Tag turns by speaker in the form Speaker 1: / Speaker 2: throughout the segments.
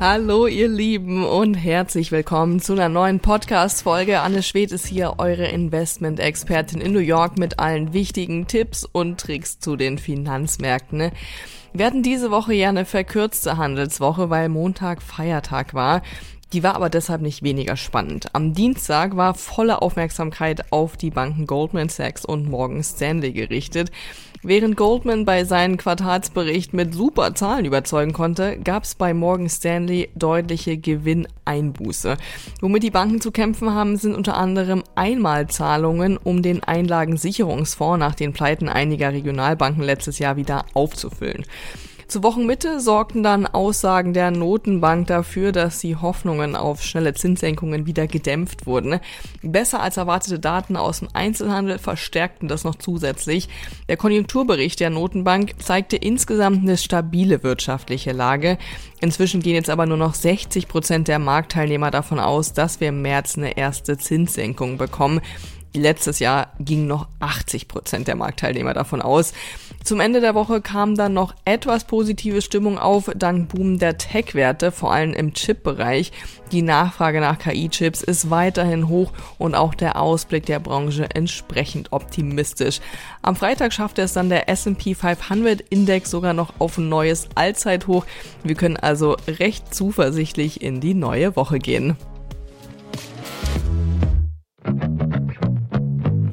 Speaker 1: Hallo ihr Lieben und herzlich willkommen zu einer neuen Podcast-Folge. Anne Schwed ist hier, eure Investment-Expertin in New York mit allen wichtigen Tipps und Tricks zu den Finanzmärkten. Wir hatten diese Woche ja eine verkürzte Handelswoche, weil Montag Feiertag war. Die war aber deshalb nicht weniger spannend. Am Dienstag war volle Aufmerksamkeit auf die Banken Goldman Sachs und Morgan Stanley gerichtet. Während Goldman bei seinem Quartalsbericht mit super Zahlen überzeugen konnte, gab es bei Morgan Stanley deutliche Gewinneinbuße. Womit die Banken zu kämpfen haben, sind unter anderem Einmalzahlungen, um den Einlagensicherungsfonds nach den Pleiten einiger Regionalbanken letztes Jahr wieder aufzufüllen. Zur Wochenmitte sorgten dann Aussagen der Notenbank dafür, dass die Hoffnungen auf schnelle Zinssenkungen wieder gedämpft wurden. Besser als erwartete Daten aus dem Einzelhandel verstärkten das noch zusätzlich. Der Konjunkturbericht der Notenbank zeigte insgesamt eine stabile wirtschaftliche Lage. Inzwischen gehen jetzt aber nur noch 60 Prozent der Marktteilnehmer davon aus, dass wir im März eine erste Zinssenkung bekommen. Letztes Jahr gingen noch 80 Prozent der Marktteilnehmer davon aus. Zum Ende der Woche kam dann noch etwas positive Stimmung auf, dank Boom der Tech-Werte, vor allem im Chip-Bereich. Die Nachfrage nach KI-Chips ist weiterhin hoch und auch der Ausblick der Branche entsprechend optimistisch. Am Freitag schaffte es dann der S&P 500 Index sogar noch auf ein neues Allzeithoch. Wir können also recht zuversichtlich in die neue Woche gehen.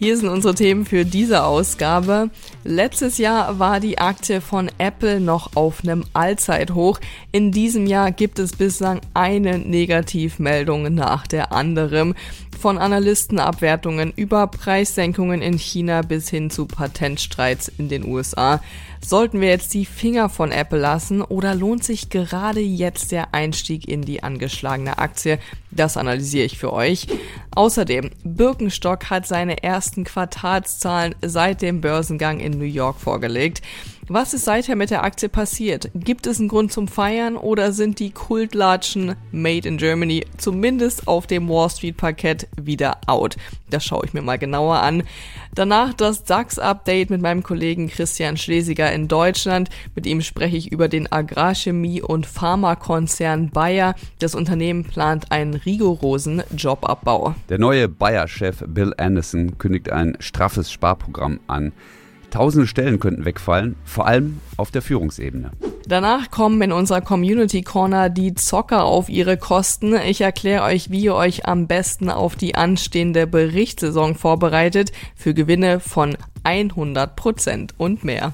Speaker 1: Hier sind unsere Themen für diese Ausgabe. Letztes Jahr war die Aktie von Apple noch auf einem Allzeithoch. In diesem Jahr gibt es bislang eine Negativmeldung nach der anderen. Von Analystenabwertungen über Preissenkungen in China bis hin zu Patentstreits in den USA. Sollten wir jetzt die Finger von Apple lassen oder lohnt sich gerade jetzt der Einstieg in die angeschlagene Aktie? Das analysiere ich für euch. Außerdem, Birkenstock hat seine ersten Quartalszahlen seit dem Börsengang in New York vorgelegt. Was ist seither mit der Aktie passiert? Gibt es einen Grund zum Feiern oder sind die Kultlatschen Made in Germany zumindest auf dem Wall Street Parkett wieder out? Das schaue ich mir mal genauer an. Danach das DAX-Update mit meinem Kollegen Christian Schlesiger in Deutschland. Mit ihm spreche ich über den Agrarchemie- und Pharmakonzern Bayer. Das Unternehmen plant einen rigorosen Jobabbau.
Speaker 2: Der neue Bayer-Chef Bill Anderson kündigt ein straffes Sparprogramm an. Tausende Stellen könnten wegfallen, vor allem auf der Führungsebene.
Speaker 1: Danach kommen in unserer Community Corner die Zocker auf ihre Kosten. Ich erkläre euch, wie ihr euch am besten auf die anstehende Berichtssaison vorbereitet für Gewinne von 100 Prozent und mehr.